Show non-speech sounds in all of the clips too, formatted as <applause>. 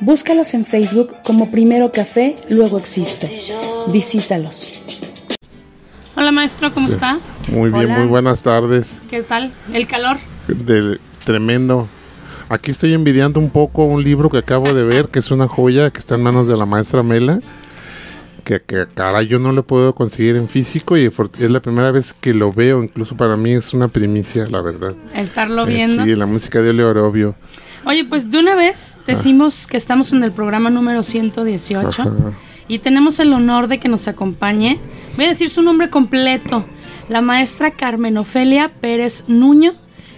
Búscalos en Facebook como Primero Café, luego Existo. Visítalos. Hola maestro, ¿cómo está? Muy bien, muy buenas tardes. ¿Qué tal? ¿El calor? Del tremendo. Aquí estoy envidiando un poco un libro que acabo de ver, que es una joya que está en manos de la maestra Mela. Que, que caray, yo no lo puedo conseguir en físico y es la primera vez que lo veo. Incluso para mí es una primicia, la verdad. Estarlo viendo. sí, la música de Oleo Orobio. Oye, pues de una vez decimos que estamos en el programa número 118 y tenemos el honor de que nos acompañe. Voy a decir su nombre completo. La maestra Carmen Ofelia Pérez Nuño,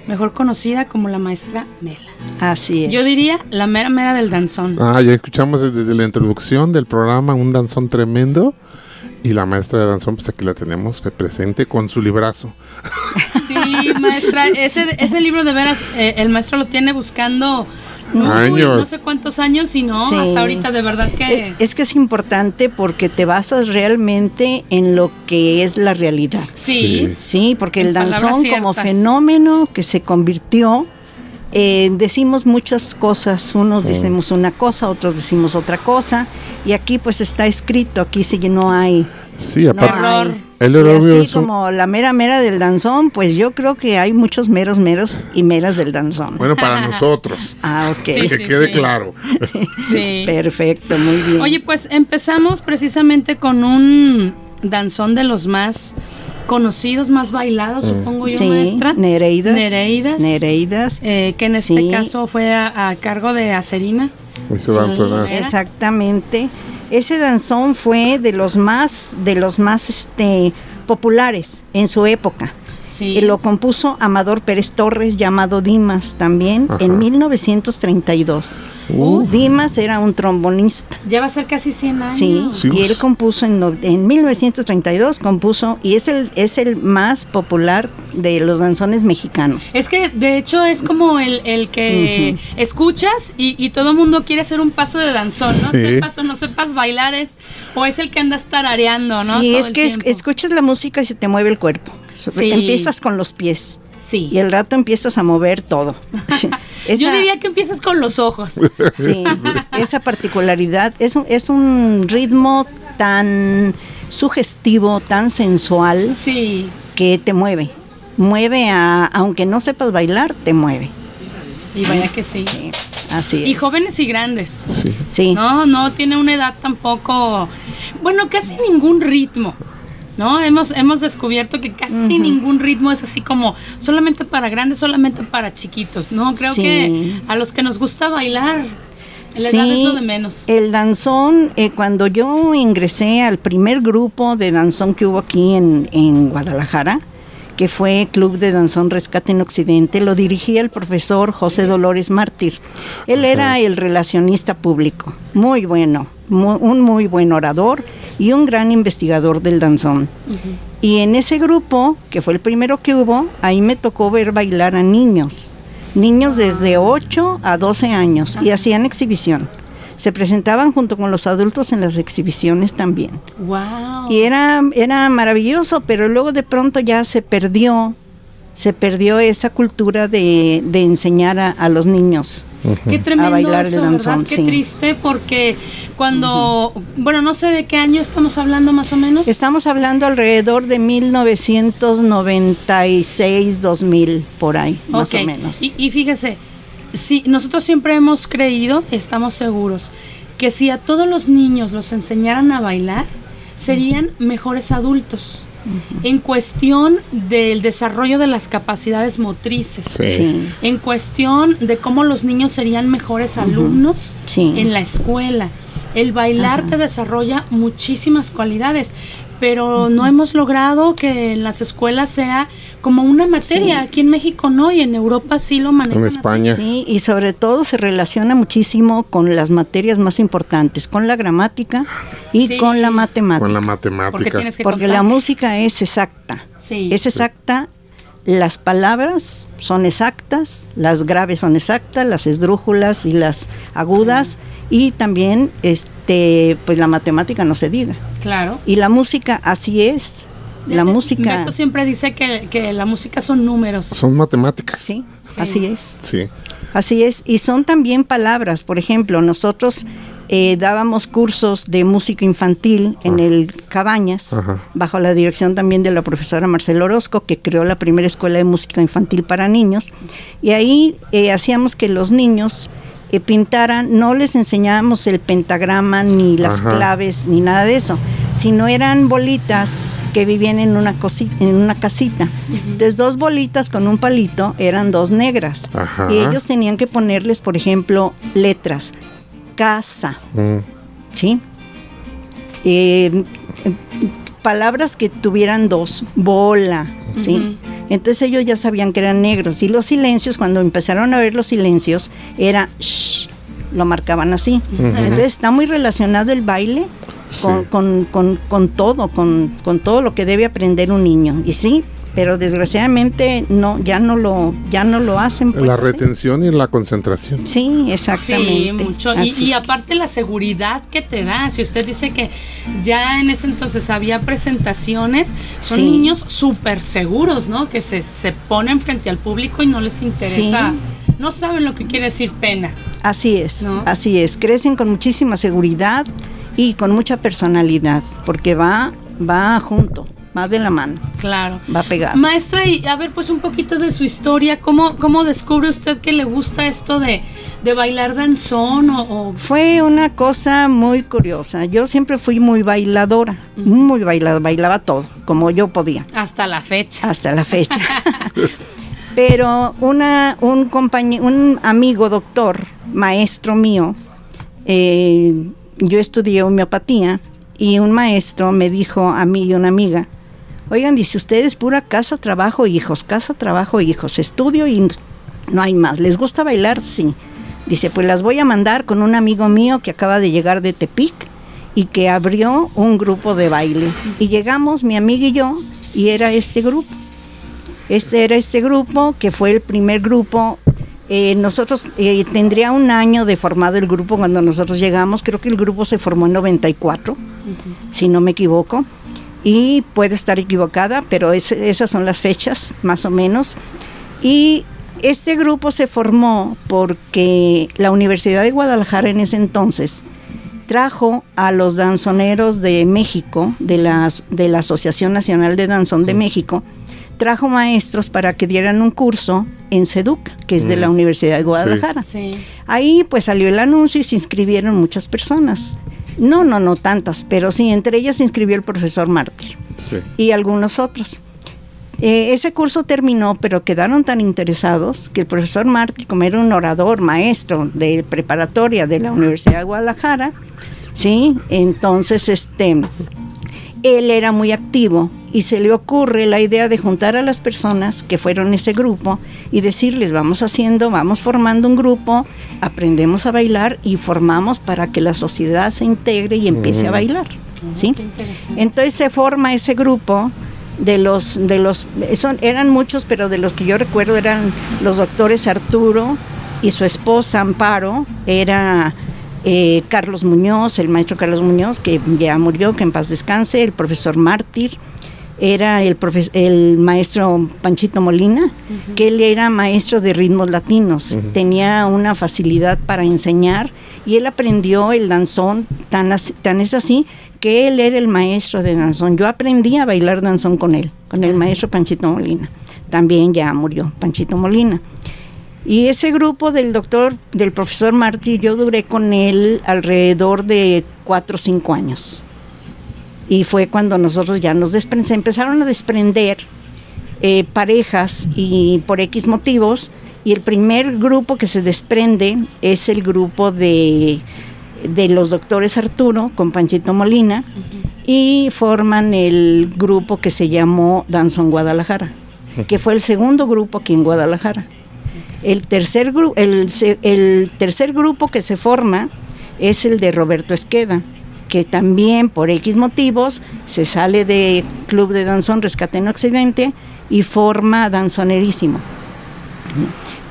mejor conocida como la maestra Mela. Así es. Yo diría la mera mera del danzón. Ah, ya escuchamos desde la introducción del programa un danzón tremendo. Y la maestra de danzón, pues aquí la tenemos presente con su librazo. Sí, maestra, <laughs> ese, ese libro de veras, eh, el maestro lo tiene buscando no sé cuántos años y no, hasta ahorita de verdad que... Es, que es importante porque te basas realmente en lo que es la realidad. Sí. Sí, porque el danzón como fenómeno que se convirtió eh, decimos muchas cosas, unos decimos una cosa, otros decimos otra cosa, y aquí pues está escrito, aquí sí que no hay... Sí, aparte... El y así como la mera mera del danzón, pues yo creo que hay muchos meros meros y meras del danzón. Bueno, para <laughs> nosotros. ah, ok. que quede claro. <laughs> sí. Perfecto, muy bien. Oye, pues empezamos precisamente con un danzón de los más conocidos, más bailados, mm. supongo yo, sí, maestra. Nereidas. Nereidas. Nereidas. Eh, que en este caso fue a, cargo de Acerina. Exactamente. Ese danzón fue de los más, de los más este, populares en su época. Y lo compuso Amador Pérez Torres, llamado Dimas también, en 1932. Uh. Dimas era un trombonista. Ya va a ser casi 100 años. Sí, y él compuso en, en 1932, compuso, y es el, es el más popular de los danzones mexicanos. Es que de hecho es como el, el que escuchas y, y, todo el mundo quiere hacer un paso de danzón, ¿no? Sepas o no sepas bailar, es, o es el que anda tarareando, ¿no? Sí, es que escuchas la música y se te mueve el cuerpo. Empiezas con los pies. Sí. Y el rato empiezas a mover todo. <laughs> <laughs> Yo diría que empiezas con los ojos. Sí, esa particularidad es un, es un ritmo tan sugestivo, tan sensual, sí. que te mueve. Mueve a, aunque no sepas bailar, te mueve. Y vaya que sí. Así Y jóvenes y grandes. Sí. sí. No, no tiene una edad tampoco. Bueno, casi ningún ritmo. ¿No? Hemos, hemos descubierto que casi ningún ritmo es así como solamente para grandes, solamente para chiquitos, ¿no? Creo que a los que nos gusta bailar, la edad es lo de menos. El danzón, eh, cuando yo ingresé al primer grupo de danzón que hubo aquí en, en Guadalajara, que fue Club de Danzón Rescate en Occidente, lo dirigía el profesor José Dolores Mártir. Él era el relacionista público, muy bueno, un muy buen orador y un gran investigador del danzón. Y en ese grupo, que fue el primero que hubo, ahí me tocó ver bailar a niños, niños desde 8 a 12 años, y hacían exhibición se presentaban junto con los adultos en las exhibiciones también. Wow. Y era, era maravilloso, pero luego de pronto ya se perdió, se perdió esa cultura de, enseñar a, los niños. Qué tremendo a bailar el danzón, Qué triste porque cuando, bueno, no sé de qué año estamos hablando más o menos. Estamos hablando alrededor de 1996, 2000, por ahí, más o menos. Y, y fíjese, Sí, nosotros siempre hemos creído, estamos seguros, que si a todos los niños los enseñaran a bailar, serían mejores adultos. En cuestión del desarrollo de las capacidades motrices, en cuestión de cómo los niños serían mejores alumnos en la escuela. El bailar te desarrolla muchísimas cualidades pero no hemos logrado que en las escuelas sea como una materia. Aquí en México no y en Europa sí lo manejan. En España. Sí, y sobre todo se relaciona muchísimo con las materias más importantes, con la gramática y con la matemática. Con la matemática. Porque, la música es exacta. Sí. Es exacta. Las palabras son exactas, las graves son exactas, las esdrújulas y las agudas y también este pues la matemática no se diga. Claro. Y la música así es. La música. Beto siempre dice que, la música son números. Son matemáticas. Sí, así es. Sí. Así es. Y son también palabras. Por ejemplo, nosotros eh, dábamos cursos de música infantil en ah. el Cabañas, bajo la dirección también de la profesora Marcela Orozco, que creó la primera escuela de música infantil para niños. Y ahí eh, hacíamos que los niños eh, pintaran, no les enseñábamos el pentagrama ni las claves ni nada de eso, sino eran bolitas que vivían en una, cosita, en una casita. Entonces dos bolitas con un palito eran dos negras y ellos tenían que ponerles, por ejemplo, letras, casa, mm. ¿sí? Eh, palabras que tuvieran dos, bola, ¿sí? Entonces ellos ya sabían que eran negros. Y los silencios, cuando empezaron a ver los silencios, era shh, lo marcaban así. Entonces está muy relacionado el baile con, con, con, todo, con, con todo lo que debe aprender un niño. Y sí, pero desgraciadamente no ya no lo ya no lo hacen pues, la retención y la concentración. Sí exactamente. Sí mucho. Y, aparte la seguridad que te da si usted dice que ya en ese entonces había presentaciones son niños súper seguros no que se, se ponen frente al público y no les interesa. No saben lo que quiere decir pena. Así es así es. Crecen con muchísima seguridad y con mucha personalidad porque va va junto más de la mano. Claro. Va a pegar. Maestra, y a ver, pues un poquito de su historia. ¿Cómo, cómo descubre usted que le gusta esto de, bailar danzón? O, Fue una cosa muy curiosa. Yo siempre fui muy bailadora, muy bailadora, bailaba todo, como yo podía. Hasta la fecha. Hasta la fecha. <laughs> <laughs> Pero una, un compañero, un amigo doctor, maestro mío, eh, yo estudié homeopatía y un maestro me dijo a mí y una amiga, Oigan, dice ustedes, pura casa, trabajo, hijos, casa, trabajo, hijos, estudio y no hay más. ¿Les gusta bailar? Sí. Dice, pues las voy a mandar con un amigo mío que acaba de llegar de Tepic y que abrió un grupo de baile. Y llegamos, mi amiga y yo, y era este grupo. Este era este grupo que fue el primer grupo. Eh, nosotros eh, tendría un año de formado el grupo cuando nosotros llegamos. Creo que el grupo se formó en 94, si no me equivoco y puede estar equivocada, pero esas son las fechas más o menos. Y este grupo se formó porque la Universidad de Guadalajara en ese entonces trajo a los danzoneros de México, de la, de la Asociación Nacional de Danzón de México, trajo maestros para que dieran un curso en SEDUC, que es de la Universidad de Guadalajara. Ahí pues salió el anuncio y se inscribieron muchas personas. No, no, no tantas, pero sí, entre ellas se inscribió el profesor Mártir y algunos otros. Eh, ese curso terminó, pero quedaron tan interesados que el profesor Mártir, como era un orador, maestro de preparatoria de la Universidad de Guadalajara, sí, entonces este él era muy activo y se le ocurre la idea de juntar a las personas que fueron ese grupo y decirles, vamos haciendo, vamos formando un grupo, aprendemos a bailar y formamos para que la sociedad se integre y empiece a bailar. ¿sí? Entonces se forma ese grupo de los de los son eran muchos pero de los que yo recuerdo eran los doctores Arturo y su esposa Amparo era eh, Carlos Muñoz, el maestro Carlos Muñoz, que ya murió, que en paz descanse, el profesor Mártir, era el, el maestro Panchito Molina, que él era maestro de ritmos latinos, tenía una facilidad para enseñar y él aprendió el danzón, tan, tan es así que él era el maestro de danzón. Yo aprendí a bailar danzón con él, con el maestro Panchito Molina. También ya murió Panchito Molina. Y ese grupo del doctor, del profesor Martí, yo duré con él alrededor de cuatro o cinco años. Y fue cuando nosotros ya nos desprendimos, empezaron a desprender eh, parejas y por X motivos. Y el primer grupo que se desprende es el grupo de, de los doctores Arturo con Panchito Molina y forman el grupo que se llamó Danzón Guadalajara, que fue el segundo grupo aquí en Guadalajara. El tercer, el, tercer grupo que se forma es el de Roberto Esqueda, que también por X motivos se sale de Club de Danzón Rescate en Occidente y forma Danzonerísimo.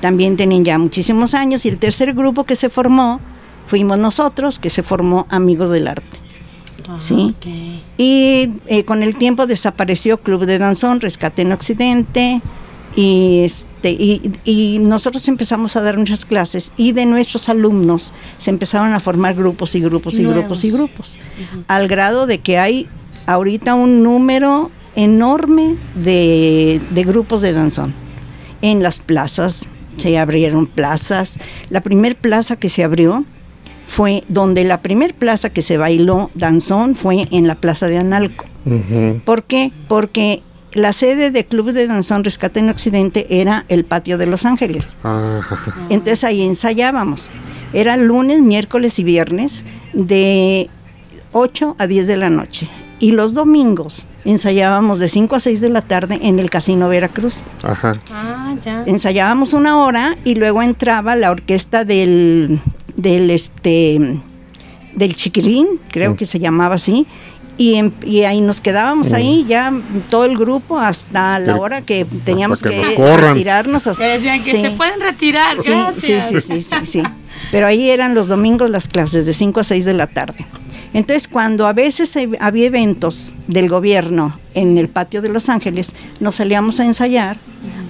También tienen ya muchísimos años y el tercer grupo que se formó fuimos nosotros, que se formó Amigos del Arte. ¿sí? Y eh, con el tiempo desapareció Club de Danzón Rescate en Occidente, y, este, y, nosotros empezamos a dar nuestras clases y de nuestros alumnos se empezaron a formar grupos y grupos y grupos y grupos, al grado de que hay ahorita un número enorme de, de grupos de danzón. En las plazas se abrieron plazas. La primer plaza que se abrió fue donde la primer plaza que se bailó danzón fue en la plaza de Analco. ¿Por qué? Porque la sede de Club de Danzón Rescate en Occidente era el patio de Los Ángeles. Entonces ahí ensayábamos. Era lunes, miércoles y viernes de 8 a 10 de la noche. Y los domingos ensayábamos de 5 a 6 de la tarde en el Casino Veracruz. Ajá. Ah, ya. Ensayábamos una hora y luego entraba la orquesta del, del este del Chiquirín, creo que se llamaba así, y, y, ahí nos quedábamos ahí ya todo el grupo hasta la hora que teníamos que, retirarnos. Hasta, decían que se pueden retirar, gracias. Sí, sí, sí, sí, Pero ahí eran los domingos las clases de 5 a 6 de la tarde. Entonces, cuando a veces había eventos del gobierno en el patio de Los Ángeles, nos salíamos a ensayar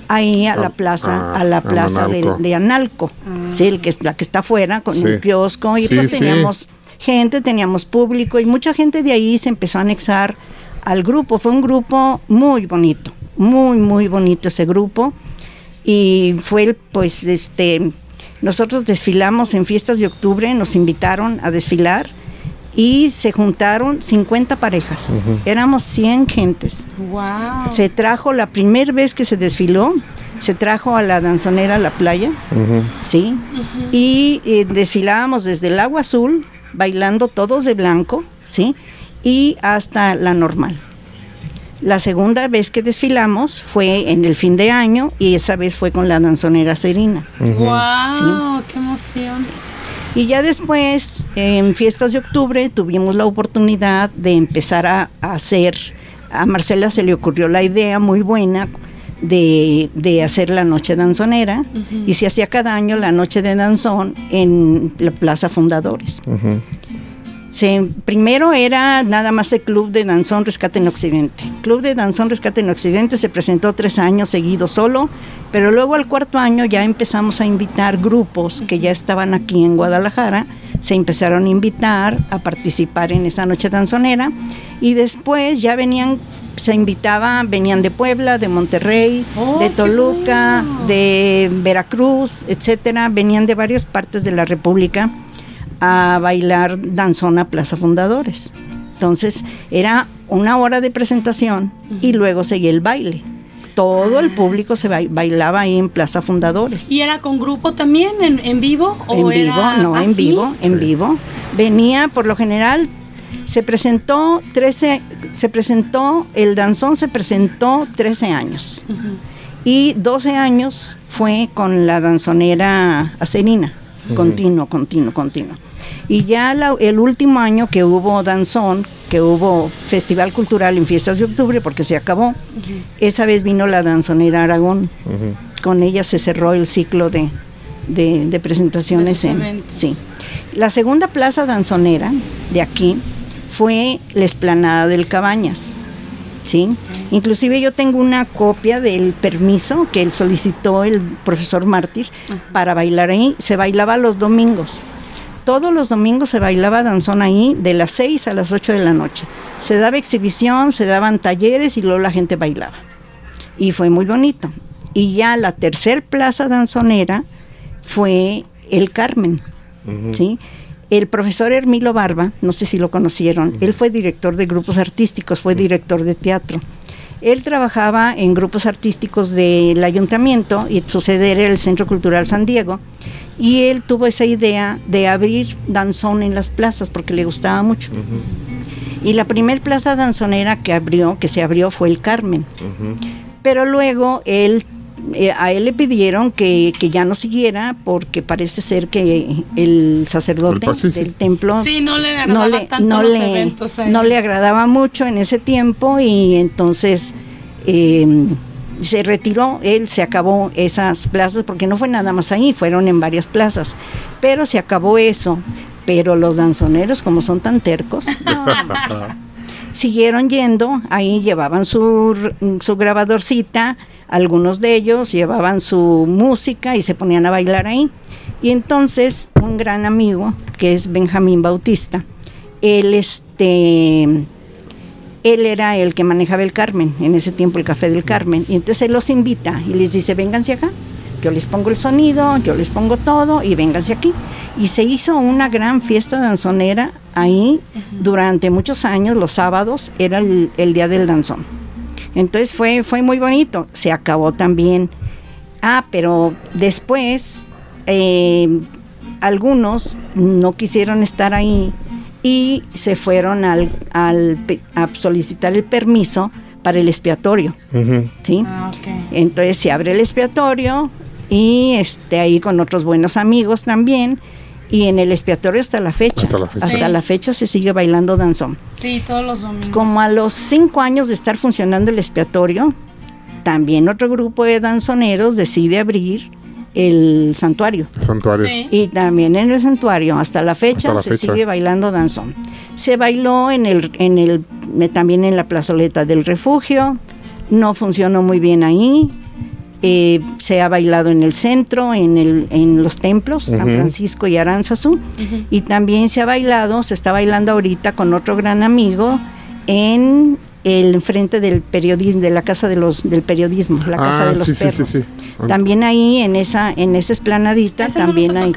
ahí a la plaza, a la plaza de, Analco, ah. sí, el que es la que está afuera con un kiosco y pues teníamos gente, teníamos público y mucha gente de ahí se empezó a anexar al grupo. Fue un grupo muy bonito, muy, muy bonito ese grupo. Y fue, pues, este, nosotros desfilamos en fiestas de octubre, nos invitaron a desfilar y se juntaron 50 parejas. Éramos 100 gentes. Wow. Se trajo la primera vez que se desfiló, se trajo a la danzonera a la playa, ¿sí? Y eh, desfilábamos desde el agua azul bailando todos de blanco, ¿sí? Y hasta la normal. La segunda vez que desfilamos fue en el fin de año y esa vez fue con la danzonera Serina. ¡Wow! ¡Qué emoción! Y ya después, en fiestas de octubre, tuvimos la oportunidad de empezar a, hacer, a Marcela se le ocurrió la idea muy buena de, hacer la noche danzonera y se hacía cada año la noche de danzón en la Plaza Fundadores. Primero era nada más el Club de Danzón Rescate en Occidente. Club de Danzón Rescate en Occidente se presentó tres años seguidos solo, pero luego al cuarto año ya empezamos a invitar grupos que ya estaban aquí en Guadalajara, se empezaron a invitar a participar en esa noche danzonera y después ya venían se invitaba, venían de Puebla, de Monterrey, oh, de Toluca, de Veracruz, etcétera, venían de varias partes de la República a bailar danzona Plaza Fundadores. Entonces era una hora de presentación y luego seguía el baile. Todo el público se bailaba ahí en Plaza Fundadores. ¿Y era con grupo también en, vivo? en vivo, no, en vivo, en vivo. Venía por lo general se presentó 13, se presentó, el danzón se presentó 13 años. Y 12 años fue con la danzonera acerina, continuo, continuo, continuo. Y ya el último año que hubo danzón, que hubo Festival Cultural en Fiestas de Octubre, porque se acabó, esa vez vino la danzonera Aragón. Con ella se cerró el ciclo de, de, presentaciones. En, sí. La segunda plaza danzonera de aquí fue la explanada del Cabañas. ¿Sí? Inclusive yo tengo una copia del permiso que él solicitó el profesor Mártir para bailar ahí. Se bailaba los domingos. Todos los domingos se bailaba danzón ahí de las 6 a las 8 de la noche. Se daba exhibición, se daban talleres y luego la gente bailaba. Y fue muy bonito. Y ya la tercer plaza danzonera fue el Carmen. ¿sí? El profesor Hermilo Barba, no sé si lo conocieron, él fue director de grupos artísticos, fue director de teatro. Él trabajaba en grupos artísticos del ayuntamiento y su sede era el Centro Cultural San Diego. Y él tuvo esa idea de abrir danzón en las plazas porque le gustaba mucho. Y la primer plaza danzonera que abrió, que se abrió, fue el Carmen. Pero luego él eh, a él le pidieron que, ya no siguiera porque parece ser que el sacerdote del templo no le agradaba le, agradaba mucho en ese tiempo y entonces em, se retiró, él se acabó esas plazas porque no fue nada más ahí, fueron en varias plazas, pero se acabó eso. Pero los danzoneros, como son tan tercos, <laughs> siguieron yendo, ahí llevaban su, su grabadorcita, algunos de ellos llevaban su música y se ponían a bailar ahí. Y entonces un gran amigo, que es Benjamín Bautista, él este él era el que manejaba el Carmen, en ese tiempo el Café del Carmen, y entonces él los invita y les dice, vénganse acá, yo les pongo el sonido, yo les pongo todo y vénganse aquí. Y se hizo una gran fiesta danzonera ahí durante muchos años, los sábados era el día del danzón. Entonces fue, fue muy bonito. Se acabó también. Ah, pero después eh, algunos no quisieron estar ahí y se fueron al, al a solicitar el permiso para el expiatorio. ¿sí? Ah, Entonces se abre el expiatorio y este, ahí con otros buenos amigos también y en el expiatorio hasta la fecha. Hasta la fecha. Hasta la fecha se sigue bailando danzón. Sí, todos los domingos. Como a los cinco años de estar funcionando el expiatorio, también otro grupo de danzoneros decide abrir el santuario. Santuario. Y también en el santuario, hasta la fecha, se sigue bailando danzón. Se bailó en el, en el, también en la plazoleta del refugio, no funcionó muy bien ahí, eh, se ha bailado en el centro, en, el, en los templos, San Francisco y Aranzazú, y también se ha bailado, se está bailando ahorita con otro gran amigo en el frente del periodismo, de la casa de los del periodismo, la casa ah, de los perros. también ahí en esa en esa esplanadita también hay.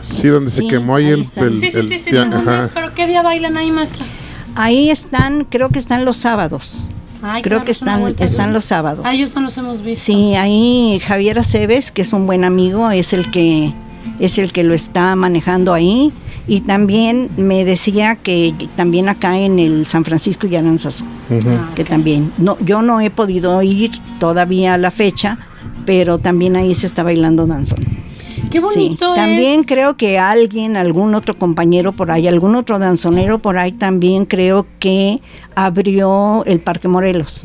Sí, donde se quemó ahí, el, Sí, sí, sí, sí, pero qué día bailan ahí, maestra? Ahí están, creo que están los sábados. Creo que están, están los sábados. A ellos no los hemos visto. Sí, ahí Javier Aceves, que es un buen amigo, es el que es el que lo está manejando ahí. Y también me decía que también acá en el San Francisco y Aranzazu, que también. No, yo no he podido ir todavía a la fecha, pero también ahí se está bailando danzón. Qué bonito. También creo que alguien, algún otro compañero por ahí, algún otro danzonero por ahí también creo que abrió el Parque Morelos.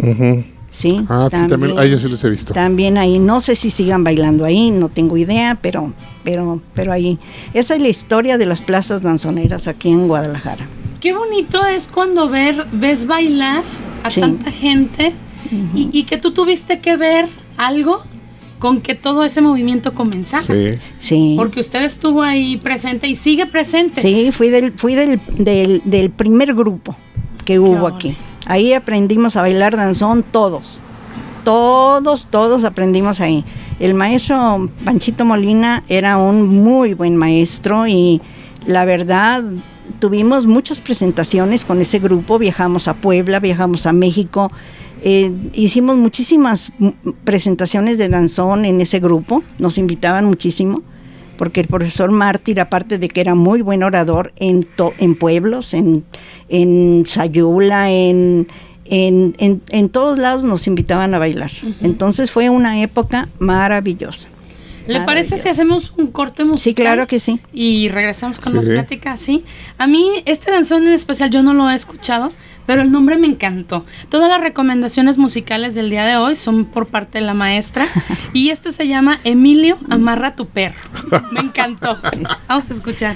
Sí, ah, también, sí, sí los he visto. También ahí, no sé si sigan bailando ahí, no tengo idea, pero, pero, pero ahí. Esa es la historia de las plazas danzoneras aquí en Guadalajara. Qué bonito es cuando ver, ves bailar a tanta gente y, y, que tú tuviste que ver algo con que todo ese movimiento comenzara. Sí. sí. Porque usted estuvo ahí presente y sigue presente. Sí, fui del, fui del, del, primer grupo que hubo aquí. Ahí aprendimos a bailar danzón todos. Todos, todos aprendimos ahí. El maestro Panchito Molina era un muy buen maestro y la verdad tuvimos muchas presentaciones con ese grupo. Viajamos a Puebla, viajamos a México eh, hicimos muchísimas presentaciones de danzón en ese grupo, nos invitaban muchísimo, porque el profesor Mártir, aparte de que era muy buen orador en, en pueblos, en, en Sayula, en, en, todos lados nos invitaban a bailar. Entonces fue una época maravillosa. ¿Le parece si hacemos un corte musical? Sí, claro que sí. Y regresamos con más pláticas, ¿sí? A mí, este danzón en especial, yo no lo he escuchado, pero el nombre me encantó. Todas las recomendaciones musicales del día de hoy son por parte de la maestra <laughs> y este se llama Emilio Amarra tu perro. Me encantó. <laughs> Vamos a escuchar.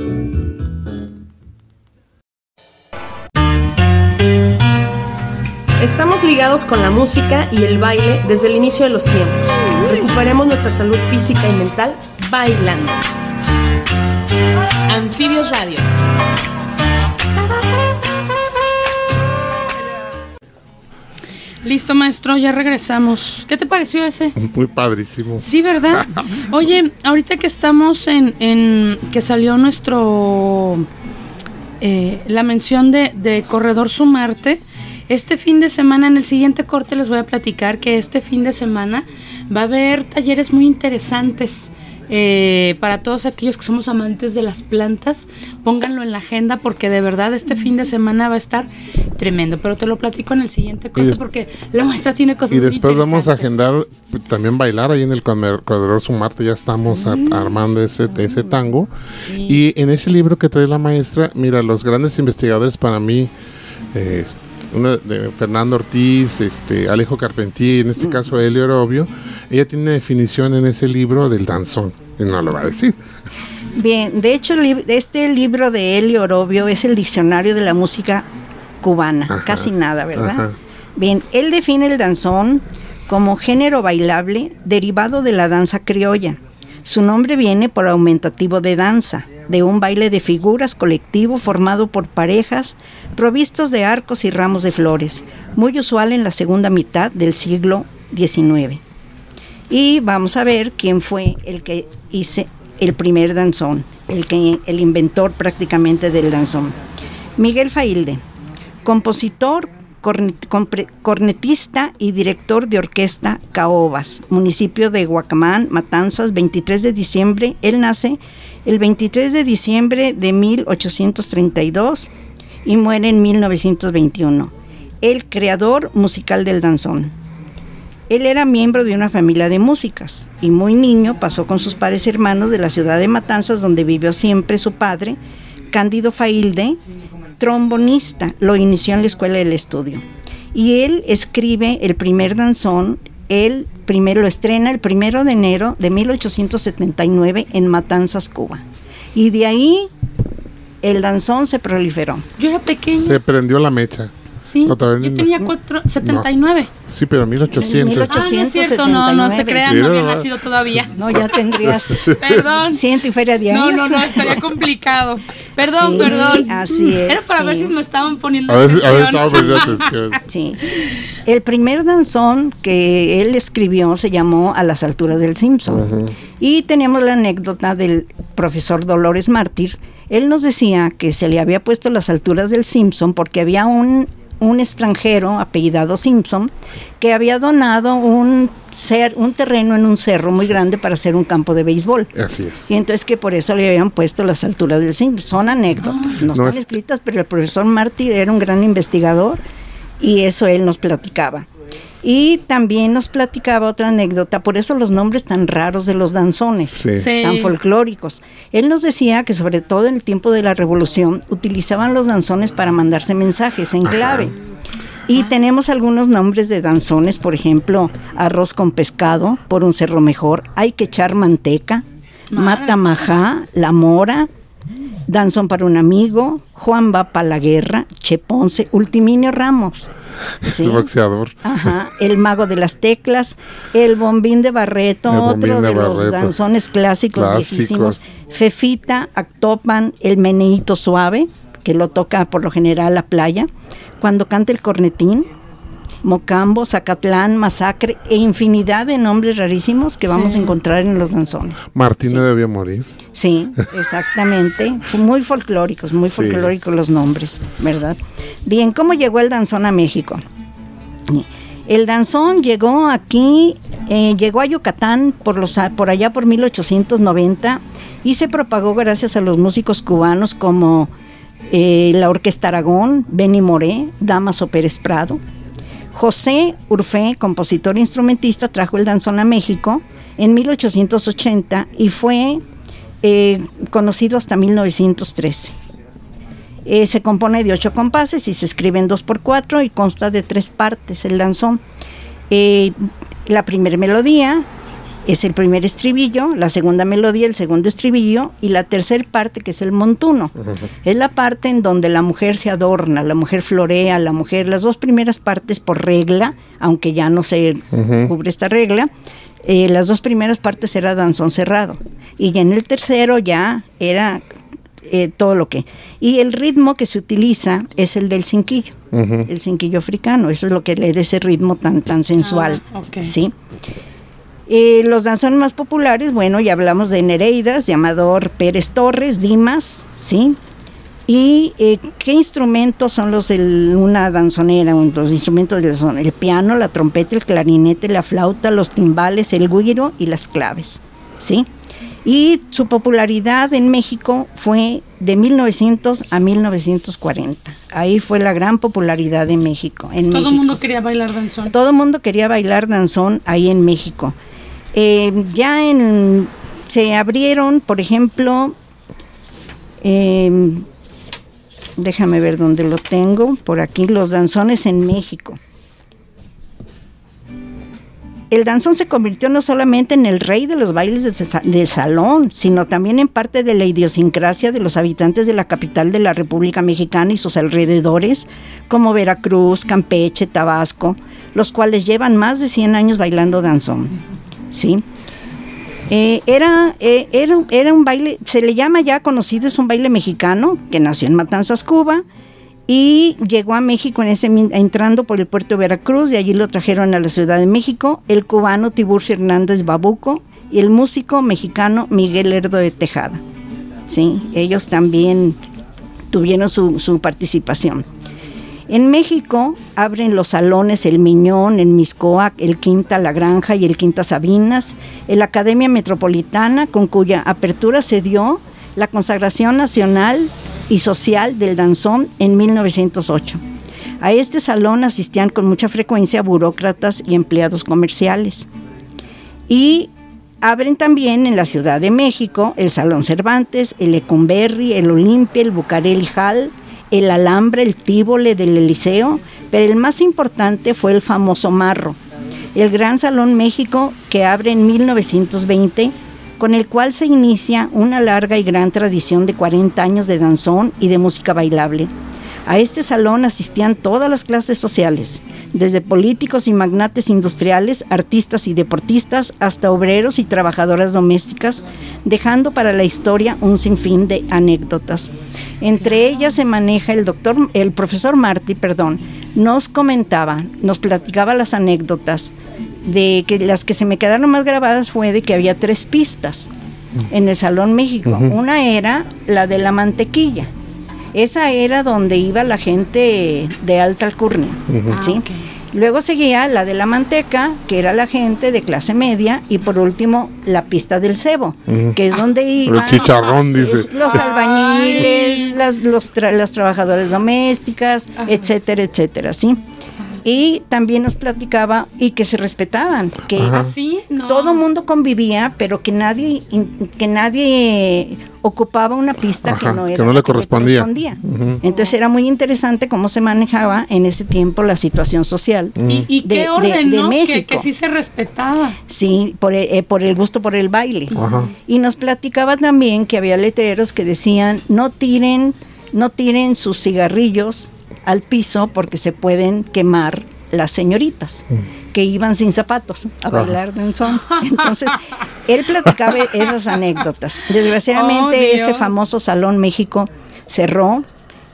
Con la música y el baile desde el inicio de los tiempos. Recuperemos nuestra salud física y mental bailando. Anfibios Radio. Listo, maestro, ya regresamos. ¿Qué te pareció ese? Muy padrísimo. Sí, ¿verdad? <laughs> Oye, ahorita que estamos en, en que salió nuestro, eh, la mención de, de Corredor Sumarte, este fin de semana, en el siguiente corte les voy a platicar que este fin de semana va a haber talleres muy interesantes. Eh, para todos aquellos que somos amantes de las plantas, pónganlo en la agenda porque de verdad este fin de semana va a estar tremendo. Pero te lo platico en el siguiente corte porque la maestra tiene cosas Y después vamos a agendar también bailar ahí en el Corredor Sumarte, ya estamos mm. armando ese, ese tango. Y en ese libro que trae la maestra, mira, los grandes investigadores para mí... Eh, uno de Fernando Ortiz, este, Alejo Carpentier, en este mm. caso Elio Orobio, ella tiene una definición en ese libro del danzón, no lo va a decir. Bien, de hecho este libro de Elio Orobio es el diccionario de la música cubana, casi nada, ¿verdad? Bien, él define el danzón como género bailable derivado de la danza criolla. Su nombre viene por aumentativo de danza, de un baile de figuras colectivo formado por parejas provistos de arcos y ramos de flores, muy usual en la segunda mitad del siglo XIX. Y vamos a ver quién fue el que hizo el primer danzón, el, que, el inventor prácticamente del danzón. Miguel Failde, compositor, cornetista y director de orquesta Caobas, municipio de Guacamán, Matanzas, 23 de diciembre. Él nace el 23 de diciembre de 1832 y muere en 1921. El creador musical del danzón. Él era miembro de una familia de músicas y muy niño pasó con sus padres hermanos de la ciudad de Matanzas donde vivió siempre su padre, Cándido Failde, trombonista, lo inició en la escuela del estudio. Y él escribe el primer danzón, él primero lo estrena el primero de enero de 1879 en Matanzas, Cuba. Y de ahí el danzón se proliferó. Yo era pequeña. Se prendió la mecha. Sí, yo tenía 79. Sí, pero 1800. 1879. Ah, no es cierto, no, no se crean, no había nacido todavía. No, ya tendrías. <laughs> perdón. Ciento y feria de años. No, no, no, estaría complicado. Perdón, perdón. Así es. Era para ver si me estaban poniendo a ver, atención. A ver, estaba poniendo <laughs> atención. Sí. El primer danzón que él escribió se llamó A las alturas del Simpson. Y tenemos la anécdota del profesor Dolores Mártir. Él nos decía que se le había puesto las alturas del Simpson porque había un un extranjero apellidado Simpson que había donado un ser, un terreno en un cerro muy grande para hacer un campo de béisbol. Así es. Y entonces que por eso le habían puesto las alturas del Simpson. Son anécdotas, no, están escritas, pero el profesor Martí era un gran investigador y eso él nos platicaba. Y también nos platicaba otra anécdota, por eso los nombres tan raros de los danzones, tan folclóricos. Él nos decía que sobre todo en el tiempo de la revolución utilizaban los danzones para mandarse mensajes en clave. Y tenemos algunos nombres de danzones, por ejemplo, arroz con pescado, por un cerro mejor, hay que echar manteca, mata majá, la mora, danzón para un amigo, Juan va para la guerra, Che Ponce, Ultiminio Ramos. El boxeador. Ajá, el mago de las teclas, el bombín de Barreto, otro de, los danzones clásicos, viejísimos. Fefita, Actopan, el meneíto suave, que lo toca por lo general la playa. Cuando canta el cornetín, Mocambo, Zacatlán, Masacre e infinidad de nombres rarísimos que vamos a encontrar en los danzones. Martín debió morir. Sí, exactamente. muy folclóricos, muy folclóricos los nombres, ¿verdad? Bien, ¿cómo llegó el danzón a México? El danzón llegó aquí, eh, llegó a Yucatán por, los, por allá por 1890 y se propagó gracias a los músicos cubanos como eh, la Orquesta Aragón, Benny Moré, Damaso Pérez Prado. José Urfé, compositor e instrumentista, trajo el danzón a México en 1880 y fue eh, conocido hasta 1913. Eh, se compone de ocho compases y se escribe en dos por cuatro y consta de tres partes el danzón. la primera melodía, es el primer estribillo, la segunda melodía, el segundo estribillo y la tercera parte que es el montuno. Es la parte en donde la mujer se adorna, la mujer florea, la mujer, las dos primeras partes por regla, aunque ya no se cubre esta regla, eh, las dos primeras partes era danzón cerrado y en el tercero ya era eh, todo lo que. Y el ritmo que se utiliza es el del cinquillo, el cinquillo africano, eso es lo que le da ese ritmo tan, tan sensual. Ah, ¿sí? Eh, los danzones más populares, bueno, ya hablamos de Nereidas, de Amador Pérez Torres, Dimas, ¿sí? ¿Y eh, qué instrumentos son los de una danzonera? Los instrumentos de la El piano, la trompeta, el clarinete, la flauta, los timbales, el guiro y las claves, ¿sí? Y su popularidad en México fue de 1900 a 1940. Ahí fue la gran popularidad de México. En Todo el mundo quería bailar danzón. Todo el mundo quería bailar danzón ahí en México. Eh, ya se abrieron, por ejemplo, em, déjame ver dónde lo tengo, por aquí los danzones en México. El danzón se convirtió no solamente en el rey de los bailes de, de, salón, sino también en parte de la idiosincrasia de los habitantes de la capital de la República Mexicana y sus alrededores, como Veracruz, Campeche, Tabasco, los cuales llevan más de 100 años bailando danzón. ¿Sí? Eh, era, eh, era, era, un baile, se le llama ya conocido, es un baile mexicano que nació en Matanzas, Cuba, y llegó a México en ese, entrando por el puerto de Veracruz, y allí lo trajeron a la Ciudad de México, el cubano Tiburcio Hernández Babuco y el músico mexicano Miguel Herdo de Tejada. ¿sí? Ellos también tuvieron su, su participación. En México abren los salones El Miñón, el Miscoac, el Quinta La Granja y el Quinta Sabinas, la Academia Metropolitana, con cuya apertura se dio la consagración nacional y social del danzón en 1908. A este salón asistían con mucha frecuencia burócratas y empleados comerciales. Y abren también en la Ciudad de México el Salón Cervantes, el Ecumberri, el Olimpia, el Bucareli Hall, el alambre, el tíbole del Eliseo, pero el más importante fue el famoso Marro, el Gran Salón México que abre en 1920, con el cual se inicia una larga y gran tradición de 40 años de danzón y de música bailable. A este salón asistían todas las clases sociales, desde políticos y magnates industriales, artistas y deportistas, hasta obreros y trabajadoras domésticas, dejando para la historia un sinfín de anécdotas. Entre ellas se maneja el doctor, el profesor Martí, perdón, nos comentaba, nos platicaba las anécdotas de que las que se me quedaron más grabadas fue de que había tres pistas en el Salón México. Una era la de la mantequilla esa era donde iba la gente de alta alcurnia. ¿sí? Ah, Luego seguía la de la manteca, que era la gente de clase media, y por último la pista del cebo, que es donde iban chicharrón, dice. los albañiles, las, los las trabajadoras domésticas, etcétera, etcétera, ¿sí? Y también nos platicaba y que se respetaban, que ¿Ah, todo mundo convivía, pero que nadie que nadie ocupaba una pista que no era que no le correspondía. Entonces era muy interesante cómo se manejaba en ese tiempo la situación social. ¿Y, qué orden, de, México. Que, sí se respetaba. Sí, por el, eh, por el gusto por el baile. Y nos platicaba también que había letreros que decían no tiren no tiren sus cigarrillos al piso porque se pueden quemar las señoritas mm. que iban sin zapatos a bailar danzón. Entonces, él platicaba esas anécdotas. Desgraciadamente, oh, ese famoso Salón México cerró.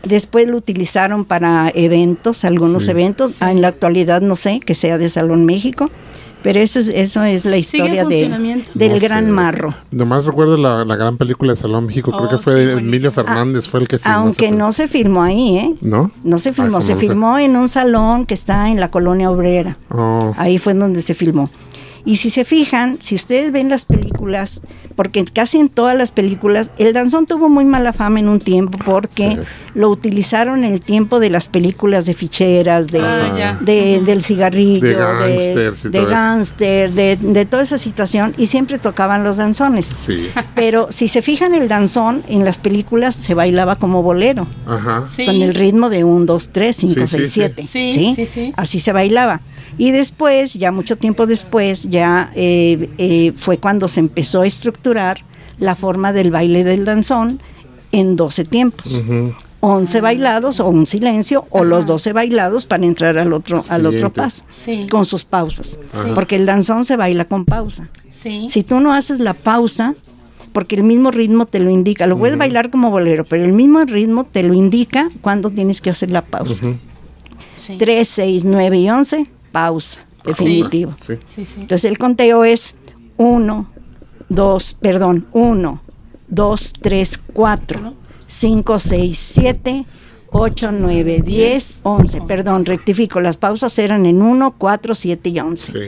Después lo utilizaron para eventos, algunos eventos. En la actualidad no sé que sea de Salón México. Pero eso es, eso es la historia de, del Gran Marro. Nomás recuerdo la, gran película de Salón México, creo que oh, fue Emilio Fernández, fue el que filmó. Aunque no se filmó ahí, ¿eh? ¿No? No se filmó, se filmó en un salón que está en la colonia obrera. Oh. Ahí fue donde se filmó. Y si se fijan, si ustedes ven las películas, porque casi en todas las películas, el danzón tuvo muy mala fama en un tiempo porque lo utilizaron en el tiempo de las películas de ficheras, de, Ah, de- del cigarrillo, De gángster, de, de toda esa situación, y siempre tocaban los danzones. Sí. Pero si se fijan, el danzón en las películas se bailaba como bolero Ajá. Sí. con el ritmo de 1, 2, 3, 5, Sí, sí, 6, sí. 7. Sí, sí, sí. Así se bailaba. Y después, ya mucho tiempo después, ya eh, eh, fue cuando se empezó a estructurar la forma del baile del danzón en 12 tiempos. Ujú. 11 bailados o un silencio o los 12 bailados para entrar al otro al otro paso Sí. con sus pausas Sí. porque el danzón se baila con pausa Sí. si tú no haces la pausa, porque el mismo ritmo te lo indica, lo puedes bailar como bolero, pero el mismo ritmo te lo indica cuando tienes que hacer la pausa. Sí. 3, 6, 9 y 11, pausa, definitivo. Sí. Sí. Entonces el conteo es 1, 2, perdón, 1, 2, 3, 4, 5, 6, 7, 8, 9, 10, 11. Perdón, rectifico, las pausas eran en 1, 4, 7 y 11. Sí.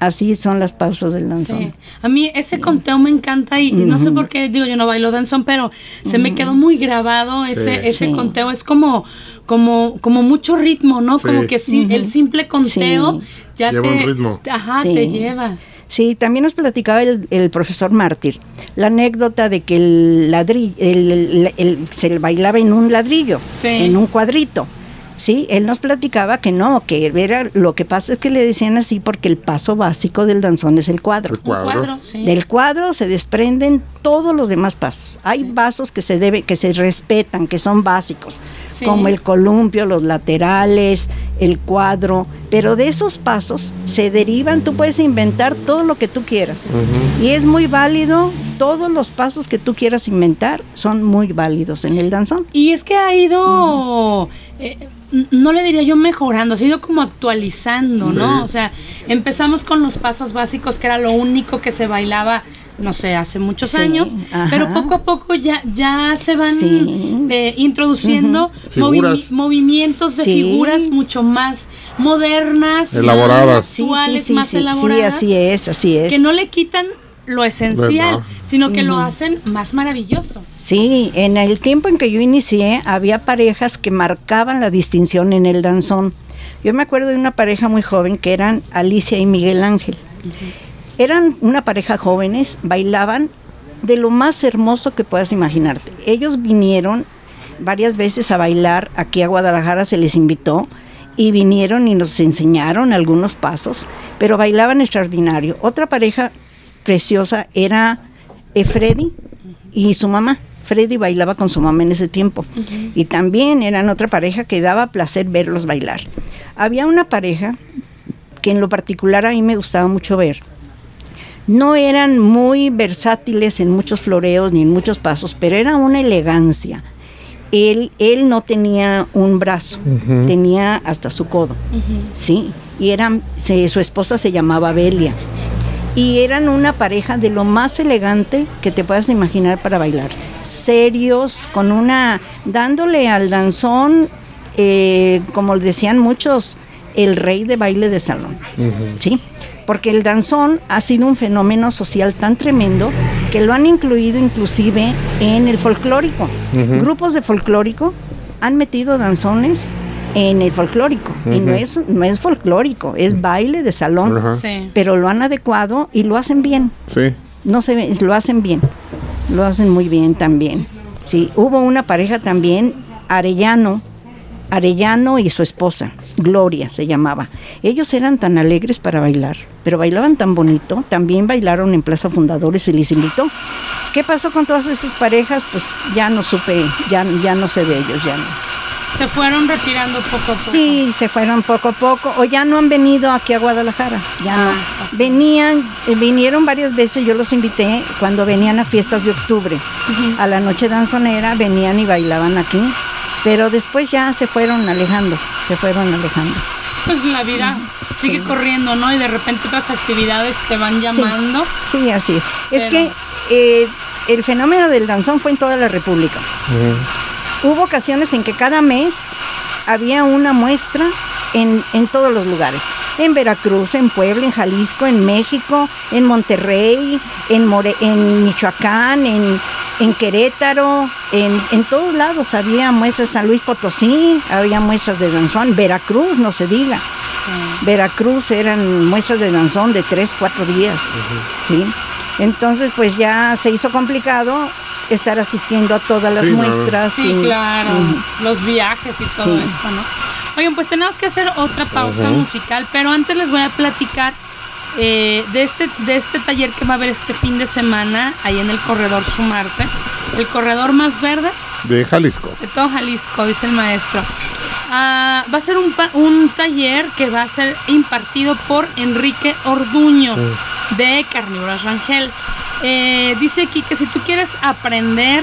Así son las pausas del danzón. Sí. A mí ese conteo me encanta y, y no sé por qué, digo, yo no bailo danzón, pero se me quedó muy grabado ese, Sí. ese Sí. conteo. Es como, como, como mucho ritmo, ¿no? Sí. Como que sí, el simple conteo Sí. ya Lleva te, un ritmo. Ajá, Sí. te lleva. Sí, también nos platicaba el, el profesor Mártir la anécdota de que el ladrillo, el, el- el- se bailaba en un ladrillo, Sí. en un cuadrito. Sí, él nos platicaba que no, que era, lo que pasa es que le decían así porque el paso básico del danzón es el cuadro. El Cuadro. cuadro, sí. Del cuadro se desprenden todos los demás pasos. Hay pasos que se debe, que se respetan, que son básicos, Sí. como el columpio, los laterales, el cuadro. Pero de esos pasos se derivan, tú puedes inventar todo lo que tú quieras. Y es muy válido, todos los pasos que tú quieras inventar son muy válidos en el danzón. Y es que ha ido, eh, no le diría yo mejorando, se ha ido como actualizando, Sí. ¿no? O sea, empezamos con los pasos básicos, que era lo único que se bailaba, no sé, hace muchos Sí, años, ajá. pero poco a poco ya, ya se van Sí. eh, introduciendo movi- Figuras. movimientos de Sí. figuras mucho más modernas, Elaboradas. más Sí, sí, actuales, sí, más sí, sí, elaboradas, así es, así es. que no le quitan lo esencial, No. sino que lo hacen más maravilloso. Sí, en el tiempo en que yo inicié había parejas que marcaban la distinción en el danzón. Yo me acuerdo de una pareja muy joven que eran Alicia y Miguel Ángel. Eran una pareja jóvenes, bailaban de lo más hermoso que puedas imaginarte. Ellos vinieron varias veces a bailar aquí a Guadalajara, se les invitó y vinieron y nos enseñaron algunos pasos, pero bailaban extraordinario. Otra pareja preciosa era eh, Freddy y su mamá. Freddy bailaba con su mamá en ese tiempo. Y también eran otra pareja que daba placer verlos bailar. Había una pareja que en lo particular a mí me gustaba mucho ver. No eran muy versátiles en muchos floreos ni en muchos pasos, pero era una elegancia. Él, él no tenía un brazo, tenía hasta su codo. Sí, y eran, se- su esposa se llamaba Belia. Y eran una pareja de lo más elegante que te puedas imaginar para bailar. Serios, con una. dándole al danzón, eh, como decían muchos, el rey de baile de salón. ¿Sí? Porque el danzón ha sido un fenómeno social tan tremendo que lo han incluido inclusive en el folclórico. Grupos de folclórico han metido danzones en el folclórico. Y no es, no es folclórico, es baile de salón. Sí. Pero lo han adecuado y lo hacen bien. Sí. No se ve, lo hacen bien. Lo hacen muy bien también. Sí, hubo una pareja también, Arellano, Arellano y su esposa, Gloria se llamaba. Ellos eran tan alegres para bailar, pero bailaban tan bonito. También bailaron en Plaza Fundadores y les invitó. ¿Qué pasó con todas esas parejas? Pues ya no supe, ya, ya no sé de ellos, ya no. Se fueron retirando poco a poco. Sí, se fueron poco a poco o ya no han venido aquí a Guadalajara. Ya no. Ah. Venían, eh, vinieron varias veces, yo los invité cuando venían a fiestas de octubre. A la noche danzonera venían y bailaban aquí, pero después ya se fueron alejando, se fueron alejando. Pues la vida sigue corriendo, ¿no? Y de repente otras actividades te van llamando. Sí, así. Es que eh, el fenómeno del danzón fue en toda la República. Hubo ocasiones en que cada mes había una muestra en, en todos los lugares. En Veracruz, en Puebla, en Jalisco, en México, en Monterrey, en, More, en Michoacán, en, en Querétaro, en, en, todos lados había muestras, San Luis Potosí, había muestras de danzón, Veracruz, no se diga. Veracruz eran muestras de danzón de tres, cuatro días. ¿sí? Entonces, pues ya se hizo complicado estar asistiendo a todas las muestras. Sí, claro, los viajes y todo esto, ¿no? Oigan, pues tenemos que hacer otra pausa musical, pero antes les voy a platicar eh, de, este, de este taller que va a haber este fin de semana ahí en el corredor Sumarte, el corredor más verde. De Jalisco. De todo Jalisco, dice el maestro. Ah, va a ser un, un, taller que va a ser impartido por Enrique Orduño de Carnívoros Rangel. Eh, dice aquí que si tú quieres aprender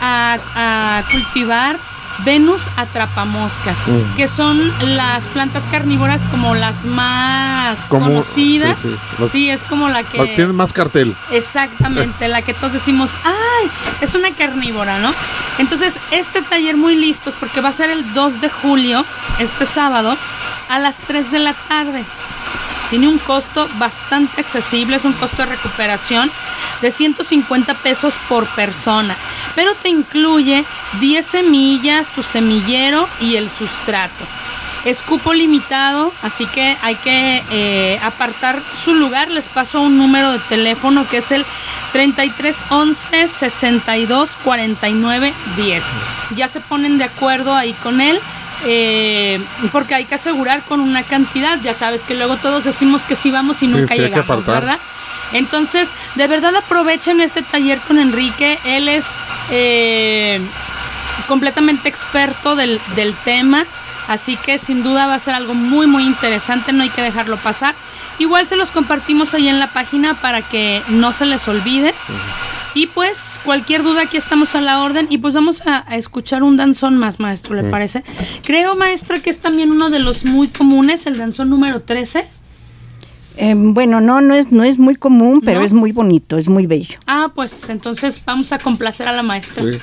a, cultivar Venus atrapamoscas, mm. que son las plantas carnívoras como las más conocidas. Sí, es como la que... Tiene más cartel. Exactamente, la que todos decimos, ay, es una carnívora, ¿no? Entonces, este taller muy listos porque va a ser el 2 de julio, este sábado, a las 3 de la tarde. Tiene un costo bastante accesible, es un costo de recuperación de 150 pesos por persona, pero te incluye 10 semillas, tu semillero y el sustrato. Es cupo limitado, así que hay que eh, apartar su lugar. Les paso un número de teléfono que es el 3311 62 49 10. Ya se ponen de acuerdo ahí con él eh, porque hay que asegurar con una cantidad. Ya sabes que luego todos decimos que sí vamos y nunca llegamos, ¿verdad? Entonces, de verdad aprovechen este taller con Enrique. Él es eh, completamente experto del, del, tema, así que sin duda va a ser algo muy, muy interesante. No hay que dejarlo pasar. Igual se los compartimos ahí en la página para que no se les olvide. Y pues cualquier duda aquí estamos a la orden y pues vamos a, escuchar un danzón más, maestro, ¿le parece? Creo, maestro, que es también uno de los muy comunes, el danzón número 13. Eh, bueno, no, no es, no es muy común, pero es muy bonito, es muy bello. Ah, pues entonces vamos a complacer a la maestra. ¿Eres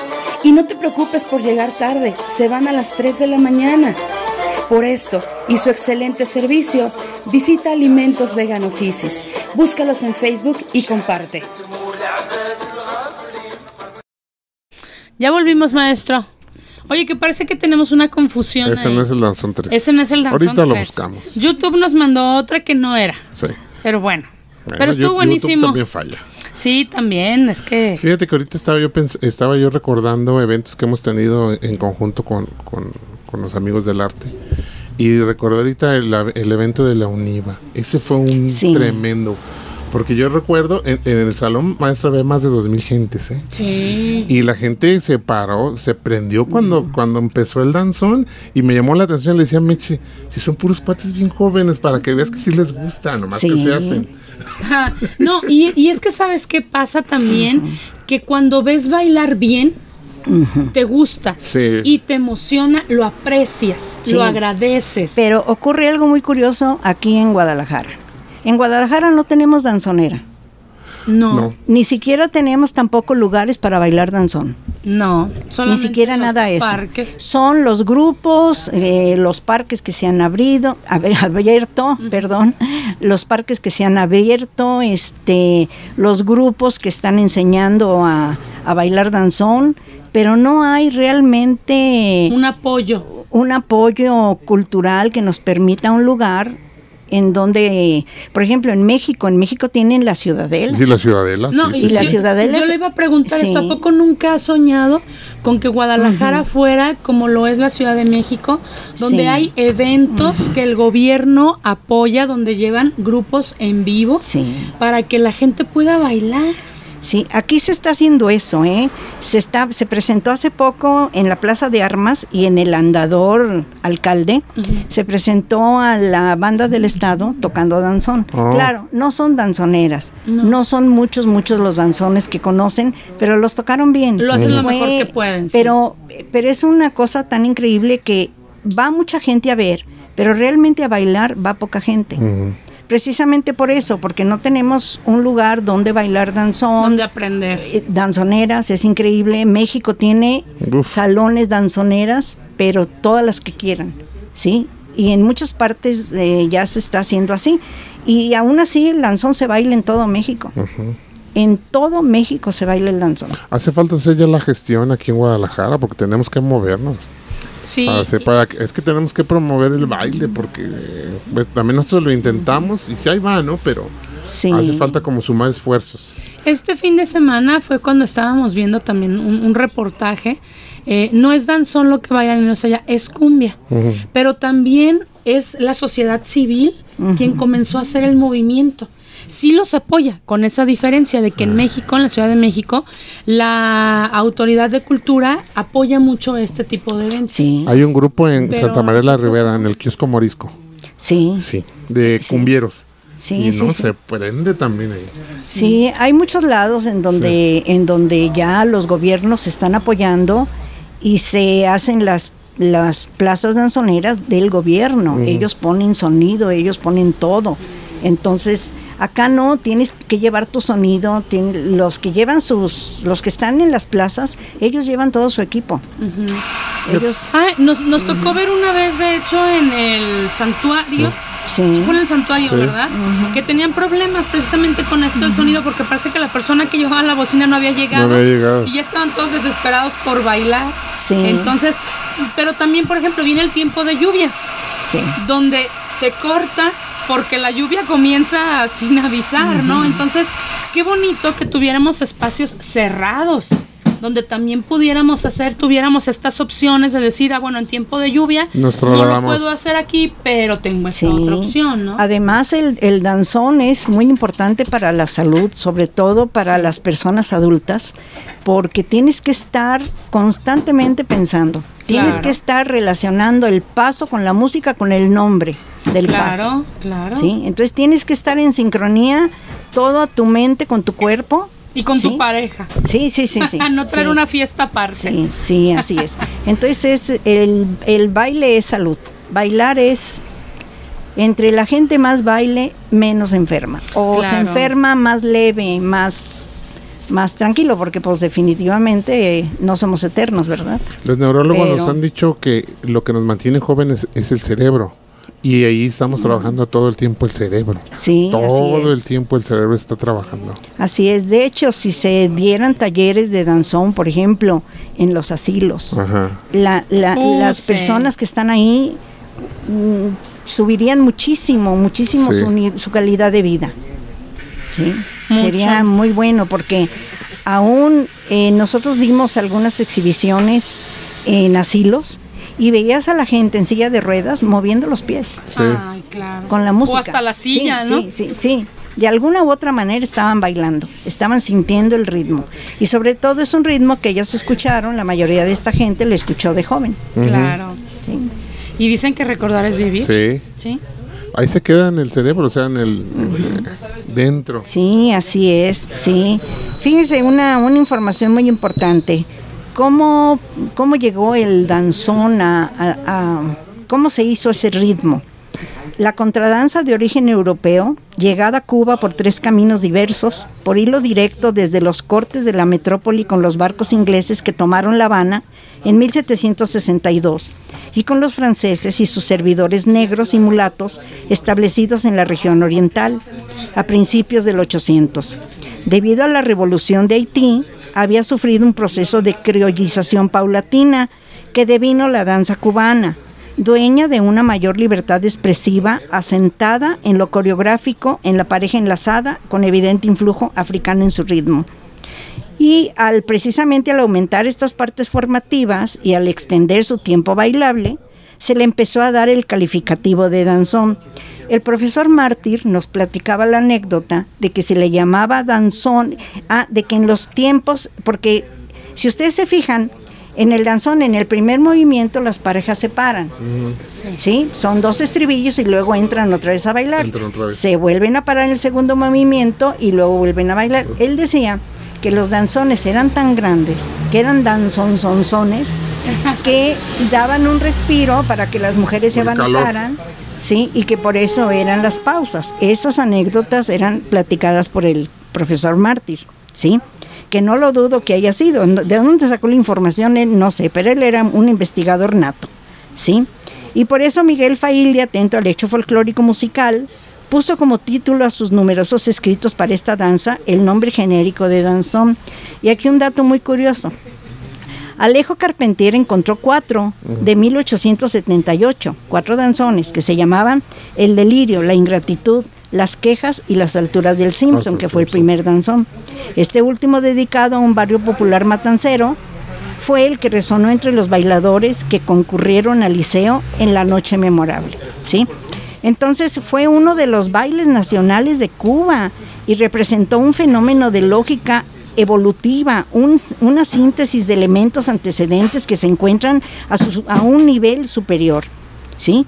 Y no te preocupes por llegar tarde, se van a las 3 de la mañana. Por esto y su excelente servicio, visita Alimentos Veganos Isis. Búscalos en Facebook y comparte. Ya volvimos, maestro. Oye, que parece que tenemos una confusión. Ese no es el danzón 3. Ese no es el danzón Ahorita lo buscamos. YouTube nos mandó otra que no era. Sí. Pero bueno. Pero estuvo buenísimo. YouTube también falla. Sí, también, es que... Fíjate que ahorita estaba yo, estaba yo recordando eventos que hemos tenido en conjunto con, con, los amigos del arte. Y recordé ahorita el, el, evento de la UNIVA. Ese fue un tremendo. Porque yo recuerdo, en, el salón maestra había más de dos mil gentes, ¿eh? Sí. Y la gente se paró, se prendió cuando, cuando empezó el danzón y me llamó la atención. Le decía a Meche, si son puros pates bien jóvenes, para que veas que sí les gusta, nomás que se hacen. No, y, y, es que sabes qué pasa también, que cuando ves bailar bien, te gusta y te emociona, lo aprecias, lo agradeces. Pero ocurre algo muy curioso aquí en Guadalajara. En Guadalajara no tenemos danzonera. No. Ni siquiera tenemos tampoco lugares para bailar danzón. No, ni siquiera nada eso. Son los grupos, eh, los parques que se han abrido, <laughs> abierto, perdón, los parques que se han abierto, este, los grupos que están enseñando a, a bailar danzón, pero no hay realmente un apoyo, un apoyo cultural que nos permita un lugar en donde, por ejemplo, en México, en México tienen la ciudadela. Sí, la ciudadela. No, y la ciudadela. Yo le iba a preguntar esto, ¿a poco nunca ha soñado con que Guadalajara fuera como lo es la Ciudad de México, donde hay eventos que el gobierno apoya, donde llevan grupos en vivo para que la gente pueda bailar? Sí, aquí se está haciendo eso, ¿eh? Se, está, se presentó hace poco en la Plaza de Armas y en el Andador Alcalde, se presentó a la banda del Estado tocando danzón. Oh. Claro, no son danzoneras, no. son muchos, muchos los danzones que conocen, pero los tocaron bien. Lo hacen lo mejor que pueden. Pero, pero es una cosa tan increíble que va mucha gente a ver, pero realmente a bailar va poca gente precisamente por eso, porque no tenemos un lugar donde bailar danzón. Donde aprender. Eh, danzoneras, es increíble. México tiene salones danzoneras, pero todas las que quieran, ¿sí? Y en muchas partes eh, ya se está haciendo así. Y aún así el danzón se baila en todo México. En todo México se baila el danzón. Hace falta hacer ya la gestión aquí en Guadalajara porque tenemos que movernos. Sí. Para es que tenemos que promover el baile porque pues, también nosotros lo intentamos y si ahí va, ¿no? Pero hace falta como sumar esfuerzos. Este fin de semana fue cuando estábamos viendo también un, reportaje. Eh, no es danzón lo que vayan a allá, es cumbia. Pero también es la sociedad civil quien comenzó a hacer el movimiento sí los apoya, con esa diferencia de que en México, en la Ciudad de México, la autoridad de cultura apoya mucho este tipo de eventos. Sí. Hay un grupo en Santa María la Rivera, en el kiosco Morisco. Sí. Sí, de cumbieros. Sí, y no se prende también ahí. Sí, hay muchos lados en donde, en donde ya los gobiernos están apoyando y se hacen las las plazas danzoneras del gobierno. Ellos ponen sonido, ellos ponen todo. Entonces, Acá no, tienes que llevar tu sonido, los que llevan sus, los que están en las plazas, ellos llevan todo su equipo. Ah, nos, tocó ver una vez, de hecho, en el santuario. Sí. Fue en el santuario, ¿verdad? Que tenían problemas precisamente con esto del sonido porque parece que la persona que llevaba la bocina no había llegado. No había llegado. Y ya estaban todos desesperados por bailar. Sí. Entonces, pero también, por ejemplo, viene el tiempo de lluvias. Sí. Donde te corta porque la lluvia comienza sin avisar, ¿no? Entonces, qué bonito que tuviéramos espacios cerrados donde también pudiéramos hacer, tuviéramos estas opciones de decir, ah, bueno, en tiempo de lluvia no lo puedo hacer aquí, pero tengo esta otra opción, ¿no? Además, el, danzón es muy importante para la salud, sobre todo para las personas adultas, porque tienes que estar constantemente pensando Tienes que estar relacionando el paso con la música, con el nombre del paso. Claro, claro. ¿sí? Entonces tienes que estar en sincronía toda tu mente con tu cuerpo. Y con tu pareja. Sí, sí, sí, sí. <laughs> no traer una fiesta aparte. Sí, sí, así es. Entonces el, el baile es salud. Bailar es entre la gente más baile, menos enferma. O se enferma más leve, más más tranquilo, porque pues definitivamente eh, no somos eternos, ¿verdad? Los neurólogos nos han dicho que lo que nos mantiene jóvenes es el cerebro. Y ahí estamos trabajando todo el tiempo el cerebro. Sí, todo el tiempo el cerebro está trabajando. Así es. De hecho, si se dieran talleres de danzón, por ejemplo, en los asilos, La, uh, las personas que están ahí mm, subirían muchísimo, muchísimo su, su calidad de vida. Sí. Sería muy bueno porque aún eh, nosotros dimos algunas exhibiciones en asilos y veías a la gente en silla de ruedas moviendo los pies. Con la música. O hasta la silla, ¿no? Sí, sí, sí. De alguna u otra manera estaban bailando, estaban sintiendo el ritmo. Y sobre todo es un ritmo que ellos escucharon, la mayoría de esta gente lo escuchó de joven. Claro. Y dicen que recordar es vivir. Sí. Sí. Ahí se queda en el cerebro, o sea, en el dentro. Sí, así es, sí. Fíjense, una, una información muy importante. ¿Cómo, cómo llegó el danzón a, cómo se hizo ese ritmo? La contradanza de origen europeo, llegada a Cuba por tres caminos diversos, por hilo directo desde los cortes de la metrópoli con los barcos ingleses que tomaron La Habana en 1762 y con los franceses y sus servidores negros y mulatos establecidos en la región oriental a principios del 800. Debido a la revolución de Haití, había sufrido un proceso de criollización paulatina que devino la danza cubana, dueña de una mayor libertad expresiva, asentada en lo coreográfico, en la pareja enlazada, con evidente influjo africano en su ritmo. Y al precisamente al aumentar estas partes formativas y al extender su tiempo bailable, se le empezó a dar el calificativo de danzón. El profesor Mártir nos platicaba la anécdota de que se le llamaba danzón, ah, de que en los tiempos, porque si ustedes se fijan, en el danzón, en el primer movimiento, las parejas se paran. sí. Son dos estribillos y luego entran otra vez a bailar. Se vuelven a parar en el segundo movimiento y luego vuelven a bailar. Él decía que los danzones eran tan grandes, que eran danzonzonzones, que daban un respiro para que las mujeres se abandonaran, ¿sí? Y que por eso eran las pausas. Esas anécdotas eran platicadas por el profesor Mártir, ¿sí? Que no lo dudo que haya sido. ¿De dónde sacó la información? Él no sé, pero él era un investigador nato, ¿sí? Y por eso Miguel Failde, atento al hecho folclórico musical, puso como título a sus numerosos escritos para esta danza el nombre genérico de danzón. Y aquí un dato muy curioso. Alejo Carpentier encontró cuatro de 1878, cuatro danzones que se llamaban El delirio, la ingratitud, las quejas y las alturas del Simpson, que fue el primer danzón. Este último dedicado a un barrio popular matancero fue el que resonó entre los bailadores que concurrieron al liceo en la noche memorable, ¿sí? Entonces fue uno de los bailes nacionales de Cuba y representó un fenómeno de lógica evolutiva, una síntesis de elementos antecedentes que se encuentran a, un nivel superior, ¿sí?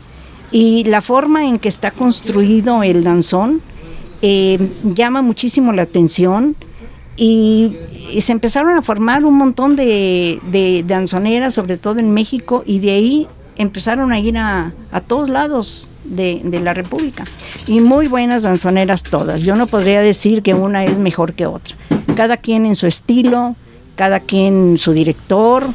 Y la forma en que está construido el danzón eh, llama muchísimo la atención y, se empezaron a formar un montón de, de danzoneras, sobre todo en México, y de ahí empezaron a ir a, a todos lados de, la República. Y muy buenas danzoneras todas. Yo no podría decir que una es mejor que otra. Cada quien en su estilo, cada quien su director.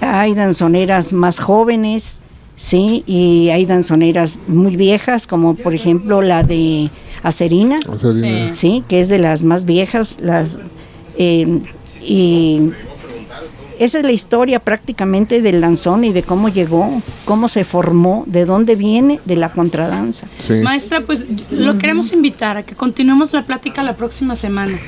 Hay danzoneras más jóvenes, sí, y hay danzoneras muy viejas, como por ejemplo la de Acerina, sí. que es de las más viejas, las eh, y esa es la historia prácticamente del danzón y de cómo llegó, cómo se formó, de dónde viene, de la contradanza. Maestra, pues lo queremos invitar a que continuemos la plática la próxima semana.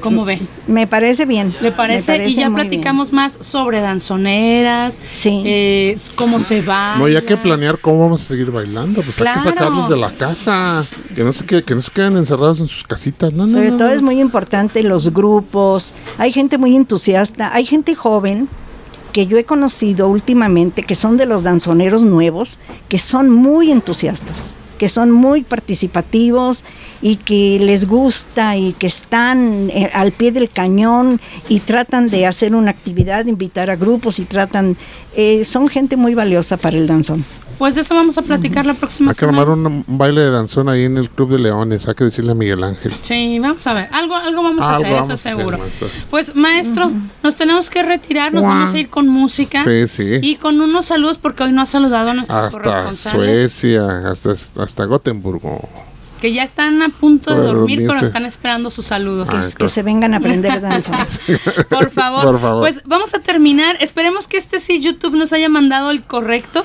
¿Cómo ve? Me parece bien. ¿Le parece? y ya platicamos más sobre danzoneras, sí. Eh, cómo se va. No, ya que planear cómo vamos a seguir bailando, pues hay que sacarlos de la casa, que no se, que, que no se queden encerrados en sus casitas. No, sobre todo es muy importante los grupos, hay gente muy entusiasta, hay gente joven que yo he conocido últimamente, que son de los danzoneros nuevos, que son muy entusiastas que son muy participativos y que les gusta y que están eh, al pie del cañón y tratan de hacer una actividad, invitar a grupos y tratan, eh, son gente muy valiosa para el danzón. Pues de eso vamos a platicar la próxima semana. Hay que armar un, baile de danzón ahí en el Club de Leones, hay que decirle a Miguel Ángel. Sí, vamos a ver, algo, algo vamos a hacer, eso seguro. pues maestro, nos tenemos que retirar, nos vamos a ir con música. Sí, sí. Y con unos saludos porque hoy no ha saludado a nuestros hasta Suecia, hasta, hasta Gotemburgo que ya están a punto de dormir, pero están esperando sus saludos. Ah, que se vengan a aprender <laughs> danza. Por favor. Por favor. Pues vamos a terminar. Esperemos que este sí YouTube nos haya mandado el correcto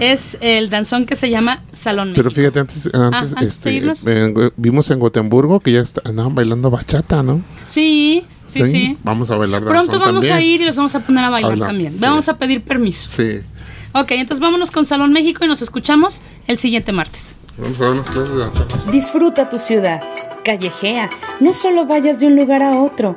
es el danzón que se llama Salón Pero fíjate, antes, antes, este, vimos en Gotemburgo que ya andaban bailando bachata, ¿no? Sí, sí, sí. Vamos a bailar Pronto vamos a ir y los vamos a poner a bailar también. Vamos a pedir permiso. Sí. Ok, entonces vámonos con Salón México y nos escuchamos el siguiente martes. Vamos a dar unas clases de danzón. Disfruta tu ciudad callejea, no solo vayas de un lugar a otro,